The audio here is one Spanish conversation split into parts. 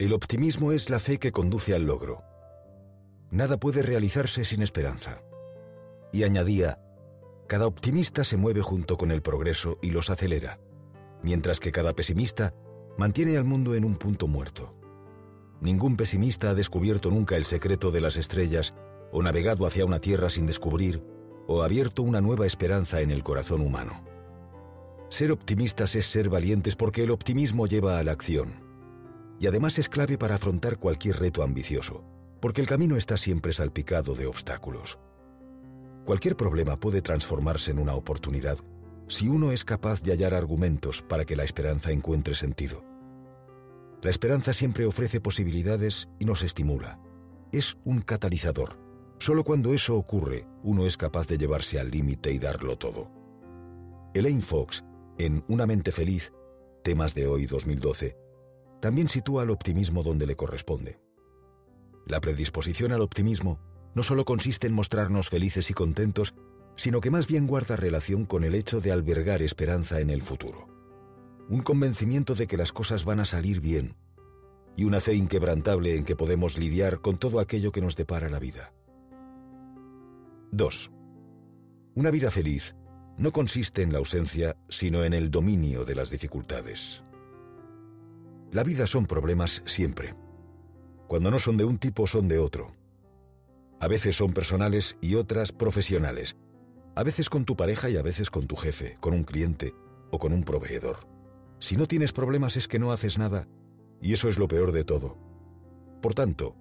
El optimismo es la fe que conduce al logro. Nada puede realizarse sin esperanza. Y añadía, cada optimista se mueve junto con el progreso y los acelera, mientras que cada pesimista mantiene al mundo en un punto muerto. Ningún pesimista ha descubierto nunca el secreto de las estrellas o navegado hacia una tierra sin descubrir o abierto una nueva esperanza en el corazón humano. Ser optimistas es ser valientes porque el optimismo lleva a la acción. Y además es clave para afrontar cualquier reto ambicioso, porque el camino está siempre salpicado de obstáculos. Cualquier problema puede transformarse en una oportunidad si uno es capaz de hallar argumentos para que la esperanza encuentre sentido. La esperanza siempre ofrece posibilidades y nos estimula. Es un catalizador. Solo cuando eso ocurre, uno es capaz de llevarse al límite y darlo todo. Elaine Fox, en Una mente feliz, temas de hoy 2012, también sitúa el optimismo donde le corresponde. La predisposición al optimismo no solo consiste en mostrarnos felices y contentos, sino que más bien guarda relación con el hecho de albergar esperanza en el futuro. Un convencimiento de que las cosas van a salir bien y una fe inquebrantable en que podemos lidiar con todo aquello que nos depara la vida. 2. Una vida feliz no consiste en la ausencia, sino en el dominio de las dificultades. La vida son problemas siempre. Cuando no son de un tipo, son de otro. A veces son personales y otras profesionales. A veces con tu pareja y a veces con tu jefe, con un cliente o con un proveedor. Si no tienes problemas es que no haces nada, y eso es lo peor de todo. Por tanto,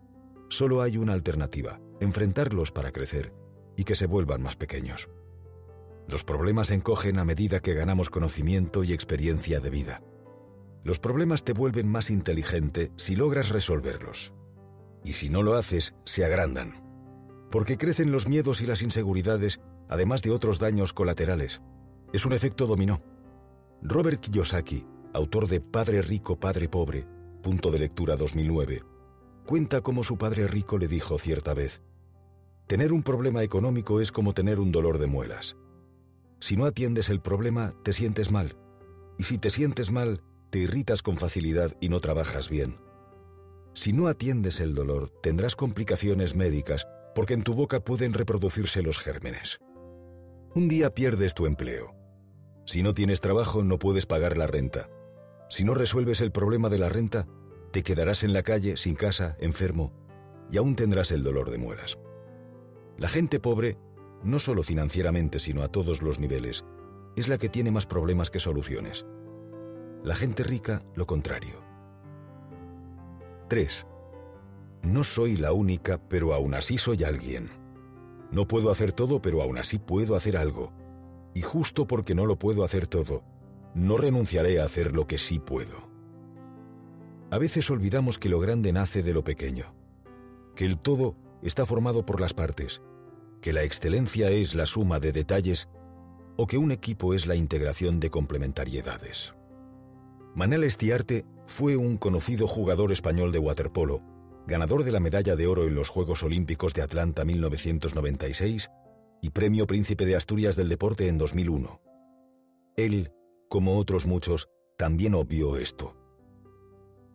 solo hay una alternativa, enfrentarlos para crecer y que se vuelvan más pequeños. Los problemas encogen a medida que ganamos conocimiento y experiencia de vida. Los problemas te vuelven más inteligente si logras resolverlos. Y si no lo haces, se agrandan. Porque crecen los miedos y las inseguridades, además de otros daños colaterales. Es un efecto dominó. Robert Kiyosaki, autor de Padre Rico, Padre Pobre, punto de lectura 2009, cuenta cómo su padre rico le dijo cierta vez, Tener un problema económico es como tener un dolor de muelas. Si no atiendes el problema, te sientes mal. Y si te sientes mal, te irritas con facilidad y no trabajas bien. Si no atiendes el dolor, tendrás complicaciones médicas porque en tu boca pueden reproducirse los gérmenes. Un día pierdes tu empleo. Si no tienes trabajo, no puedes pagar la renta. Si no resuelves el problema de la renta, te quedarás en la calle, sin casa, enfermo, y aún tendrás el dolor de muelas. La gente pobre, no solo financieramente, sino a todos los niveles, es la que tiene más problemas que soluciones. La gente rica, lo contrario. 3. No soy la única, pero aún así soy alguien. No puedo hacer todo, pero aún así puedo hacer algo. Y justo porque no lo puedo hacer todo, no renunciaré a hacer lo que sí puedo. A veces olvidamos que lo grande nace de lo pequeño, que el todo está formado por las partes, que la excelencia es la suma de detalles o que un equipo es la integración de complementariedades. Manel Estiarte fue un conocido jugador español de waterpolo, ganador de la medalla de oro en los Juegos Olímpicos de Atlanta 1996 y Premio Príncipe de Asturias del Deporte en 2001. Él, como otros muchos, también obvió esto.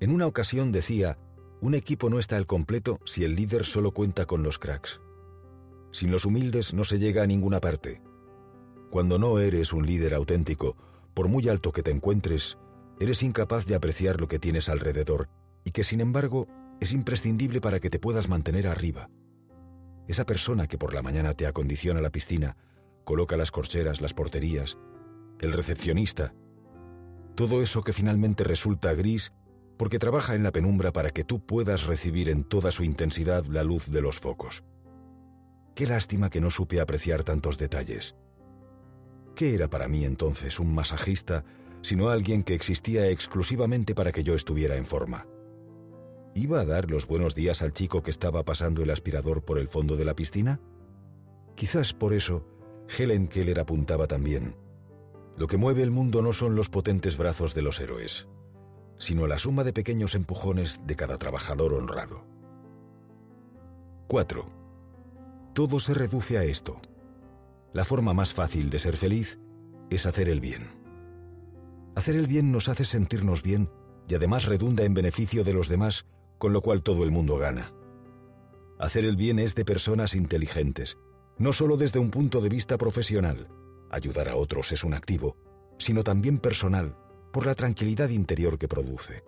En una ocasión decía, un equipo no está al completo si el líder solo cuenta con los cracks. Sin los humildes no se llega a ninguna parte. Cuando no eres un líder auténtico, por muy alto que te encuentres, eres incapaz de apreciar lo que tienes alrededor y que sin embargo es imprescindible para que te puedas mantener arriba. Esa persona que por la mañana te acondiciona la piscina, coloca las corcheras, las porterías, el recepcionista, todo eso que finalmente resulta gris porque trabaja en la penumbra para que tú puedas recibir en toda su intensidad la luz de los focos. Qué lástima que no supe apreciar tantos detalles. ¿Qué era para mí entonces un masajista sino alguien que existía exclusivamente para que yo estuviera en forma. ¿Iba a dar los buenos días al chico que estaba pasando el aspirador por el fondo de la piscina? Quizás por eso Helen Keller apuntaba también. Lo que mueve el mundo no son los potentes brazos de los héroes, sino la suma de pequeños empujones de cada trabajador honrado. 4. Todo se reduce a esto. La forma más fácil de ser feliz es hacer el bien. Hacer el bien nos hace sentirnos bien y además redunda en beneficio de los demás con lo cual todo el mundo gana. Hacer el bien es de personas inteligentes, no solo desde un punto de vista profesional, ayudar a otros es un activo, sino también personal, por la tranquilidad interior que produce.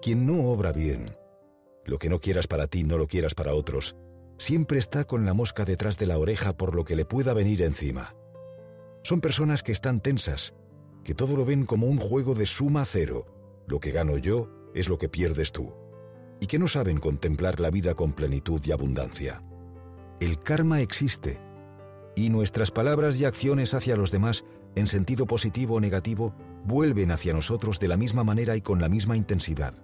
Quien no obra bien, lo que no quieras para ti no lo quieras para otros, siempre está con la mosca detrás de la oreja por lo que le pueda venir encima. Son personas que están tensas, que todo lo ven como un juego de suma cero. Lo que gano yo es lo que pierdes tú. Y que no saben contemplar la vida con plenitud y abundancia. El karma existe. Y nuestras palabras y acciones hacia los demás, en sentido positivo o negativo, vuelven hacia nosotros de la misma manera y con la misma intensidad.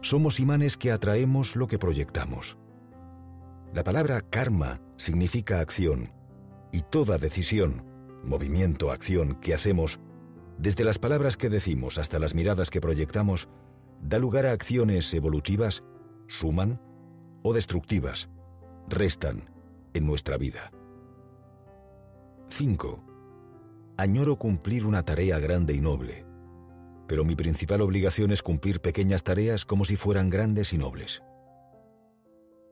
Somos imanes que atraemos lo que proyectamos. La palabra karma significa acción, y toda decisión, movimiento, acción que hacemos, desde las palabras que decimos hasta las miradas que proyectamos, da lugar a acciones evolutivas, suman o destructivas, restan en nuestra vida. 5. Añoro cumplir una tarea grande y noble, pero mi principal obligación es cumplir pequeñas tareas como si fueran grandes y nobles.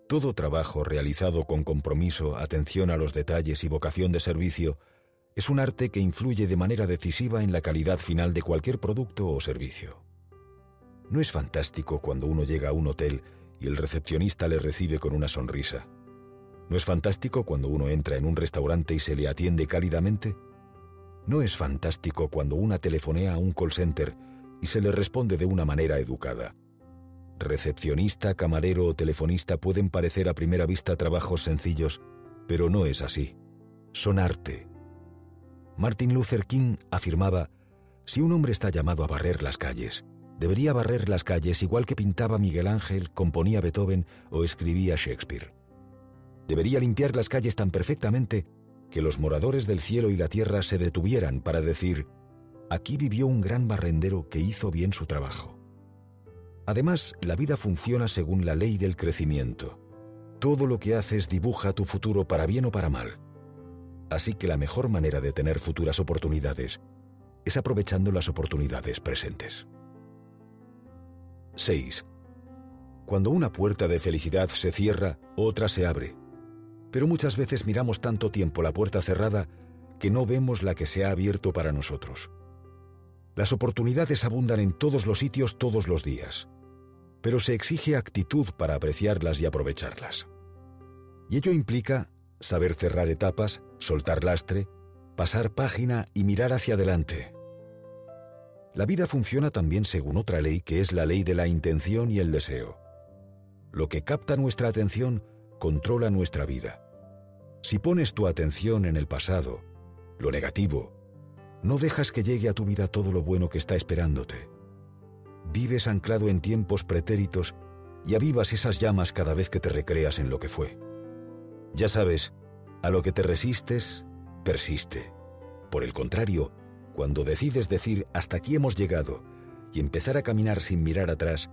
Todo trabajo realizado con compromiso, atención a los detalles y vocación de servicio es un arte que influye de manera decisiva en la calidad final de cualquier producto o servicio. ¿No es fantástico cuando uno llega a un hotel y el recepcionista le recibe con una sonrisa? ¿No es fantástico cuando uno entra en un restaurante y se le atiende cálidamente? ¿No es fantástico cuando una telefonea a un call center y se le responde de una manera educada? Recepcionista, camarero o telefonista pueden parecer a primera vista trabajos sencillos, pero no es así. Son arte, Martin Luther King afirmaba, si un hombre está llamado a barrer las calles, debería barrer las calles igual que pintaba Miguel Ángel, componía Beethoven o escribía Shakespeare. Debería limpiar las calles tan perfectamente que los moradores del cielo y la tierra se detuvieran para decir, aquí vivió un gran barrendero que hizo bien su trabajo. Además, la vida funciona según la ley del crecimiento. Todo lo que haces dibuja tu futuro para bien o para mal. Así que la mejor manera de tener futuras oportunidades es aprovechando las oportunidades presentes. 6. Cuando una puerta de felicidad se cierra, otra se abre. Pero muchas veces miramos tanto tiempo la puerta cerrada que no vemos la que se ha abierto para nosotros. Las oportunidades abundan en todos los sitios todos los días, pero se exige actitud para apreciarlas y aprovecharlas. Y ello implica saber cerrar etapas, soltar lastre, pasar página y mirar hacia adelante. La vida funciona también según otra ley que es la ley de la intención y el deseo. Lo que capta nuestra atención controla nuestra vida. Si pones tu atención en el pasado, lo negativo, no dejas que llegue a tu vida todo lo bueno que está esperándote. Vives anclado en tiempos pretéritos y avivas esas llamas cada vez que te recreas en lo que fue. Ya sabes, a lo que te resistes, persiste. Por el contrario, cuando decides decir hasta aquí hemos llegado y empezar a caminar sin mirar atrás,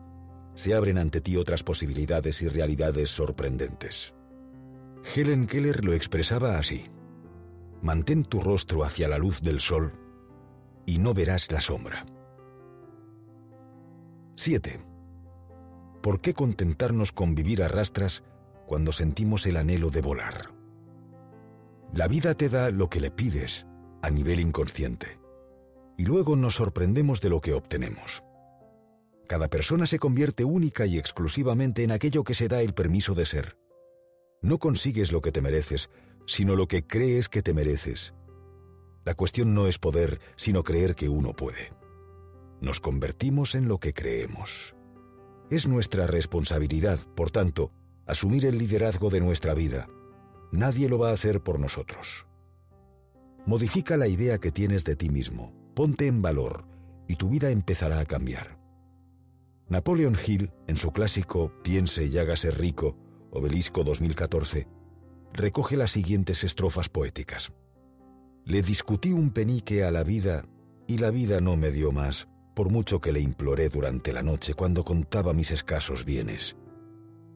se abren ante ti otras posibilidades y realidades sorprendentes. Helen Keller lo expresaba así. Mantén tu rostro hacia la luz del sol y no verás la sombra. 7. ¿Por qué contentarnos con vivir a rastras cuando sentimos el anhelo de volar. La vida te da lo que le pides a nivel inconsciente y luego nos sorprendemos de lo que obtenemos. Cada persona se convierte única y exclusivamente en aquello que se da el permiso de ser. No consigues lo que te mereces, sino lo que crees que te mereces. La cuestión no es poder, sino creer que uno puede. Nos convertimos en lo que creemos. Es nuestra responsabilidad, por tanto, asumir el liderazgo de nuestra vida. Nadie lo va a hacer por nosotros. Modifica la idea que tienes de ti mismo, ponte en valor y tu vida empezará a cambiar. Napoleon Hill, en su clásico Piense y hágase rico, Obelisco 2014, recoge las siguientes estrofas poéticas. Le discutí un penique a la vida y la vida no me dio más, por mucho que le imploré durante la noche cuando contaba mis escasos bienes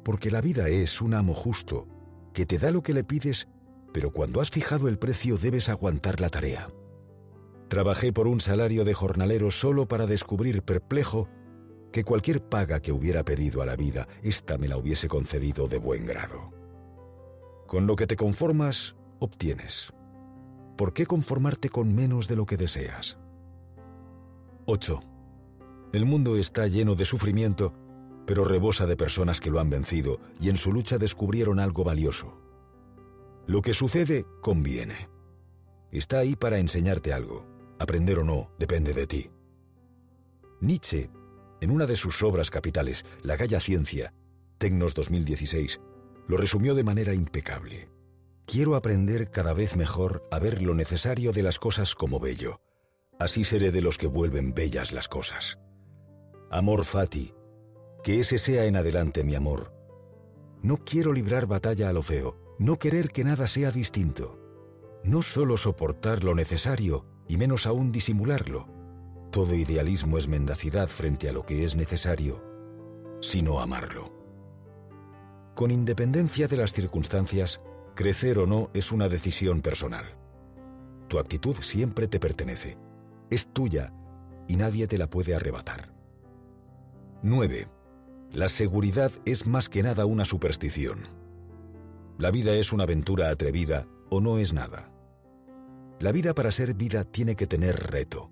porque la vida es un amo justo, que te da lo que le pides, pero cuando has fijado el precio debes aguantar la tarea. Trabajé por un salario de jornalero solo para descubrir perplejo que cualquier paga que hubiera pedido a la vida, ésta me la hubiese concedido de buen grado. Con lo que te conformas, obtienes. ¿Por qué conformarte con menos de lo que deseas? 8. El mundo está lleno de sufrimiento, pero rebosa de personas que lo han vencido y en su lucha descubrieron algo valioso. Lo que sucede conviene. Está ahí para enseñarte algo. Aprender o no depende de ti. Nietzsche, en una de sus obras capitales, La Galla Ciencia, Tecnos 2016, lo resumió de manera impecable. Quiero aprender cada vez mejor a ver lo necesario de las cosas como bello. Así seré de los que vuelven bellas las cosas. Amor fati, que ese sea en adelante mi amor. No quiero librar batalla a lo feo, no querer que nada sea distinto. No solo soportar lo necesario, y menos aún disimularlo. Todo idealismo es mendacidad frente a lo que es necesario, sino amarlo. Con independencia de las circunstancias, crecer o no es una decisión personal. Tu actitud siempre te pertenece, es tuya y nadie te la puede arrebatar. 9. La seguridad es más que nada una superstición. La vida es una aventura atrevida o no es nada. La vida para ser vida tiene que tener reto,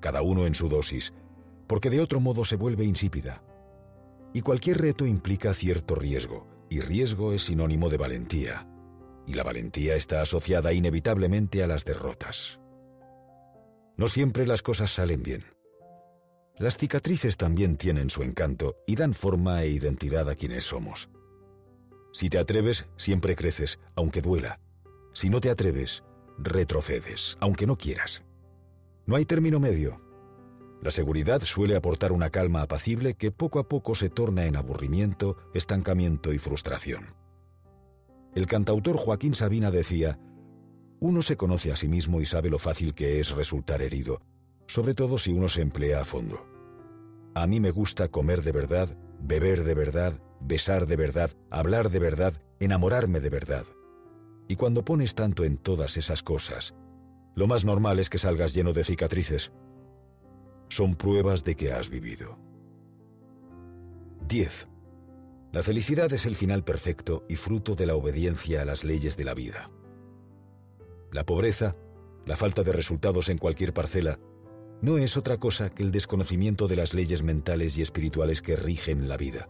cada uno en su dosis, porque de otro modo se vuelve insípida. Y cualquier reto implica cierto riesgo, y riesgo es sinónimo de valentía, y la valentía está asociada inevitablemente a las derrotas. No siempre las cosas salen bien. Las cicatrices también tienen su encanto y dan forma e identidad a quienes somos. Si te atreves, siempre creces, aunque duela. Si no te atreves, retrocedes, aunque no quieras. No hay término medio. La seguridad suele aportar una calma apacible que poco a poco se torna en aburrimiento, estancamiento y frustración. El cantautor Joaquín Sabina decía, uno se conoce a sí mismo y sabe lo fácil que es resultar herido, sobre todo si uno se emplea a fondo. A mí me gusta comer de verdad, beber de verdad, besar de verdad, hablar de verdad, enamorarme de verdad. Y cuando pones tanto en todas esas cosas, lo más normal es que salgas lleno de cicatrices. Son pruebas de que has vivido. 10. La felicidad es el final perfecto y fruto de la obediencia a las leyes de la vida. La pobreza, la falta de resultados en cualquier parcela, no es otra cosa que el desconocimiento de las leyes mentales y espirituales que rigen la vida.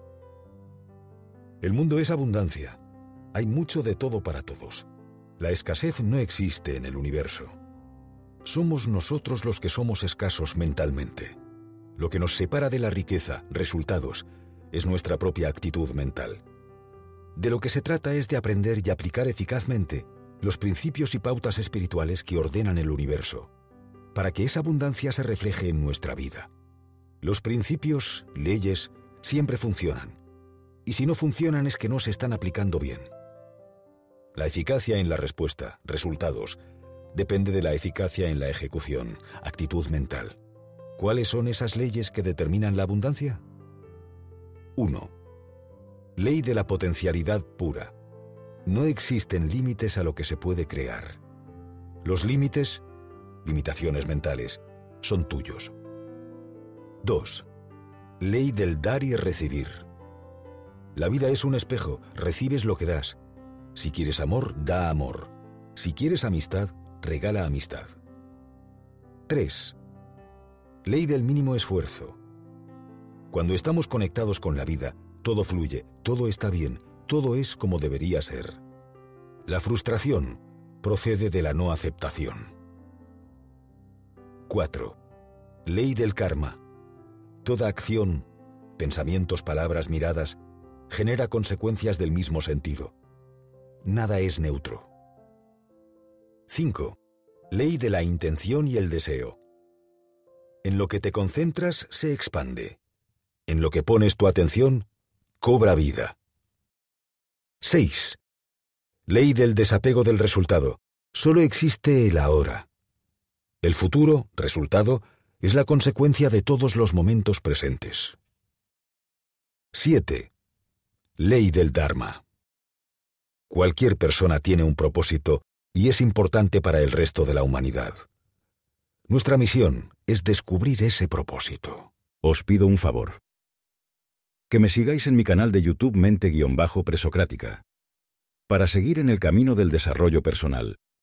El mundo es abundancia. Hay mucho de todo para todos. La escasez no existe en el universo. Somos nosotros los que somos escasos mentalmente. Lo que nos separa de la riqueza, resultados, es nuestra propia actitud mental. De lo que se trata es de aprender y aplicar eficazmente los principios y pautas espirituales que ordenan el universo para que esa abundancia se refleje en nuestra vida. Los principios, leyes, siempre funcionan. Y si no funcionan es que no se están aplicando bien. La eficacia en la respuesta, resultados, depende de la eficacia en la ejecución, actitud mental. ¿Cuáles son esas leyes que determinan la abundancia? 1. Ley de la potencialidad pura. No existen límites a lo que se puede crear. Los límites limitaciones mentales, son tuyos. 2. Ley del dar y recibir. La vida es un espejo, recibes lo que das. Si quieres amor, da amor. Si quieres amistad, regala amistad. 3. Ley del mínimo esfuerzo. Cuando estamos conectados con la vida, todo fluye, todo está bien, todo es como debería ser. La frustración procede de la no aceptación. 4. Ley del karma. Toda acción, pensamientos, palabras, miradas, genera consecuencias del mismo sentido. Nada es neutro. 5. Ley de la intención y el deseo. En lo que te concentras se expande. En lo que pones tu atención, cobra vida. 6. Ley del desapego del resultado. Solo existe el ahora. El futuro, resultado, es la consecuencia de todos los momentos presentes. 7. Ley del Dharma. Cualquier persona tiene un propósito y es importante para el resto de la humanidad. Nuestra misión es descubrir ese propósito. Os pido un favor. que me sigáis en mi canal de YouTube Mente-Presocrática. Para seguir en el camino del desarrollo personal,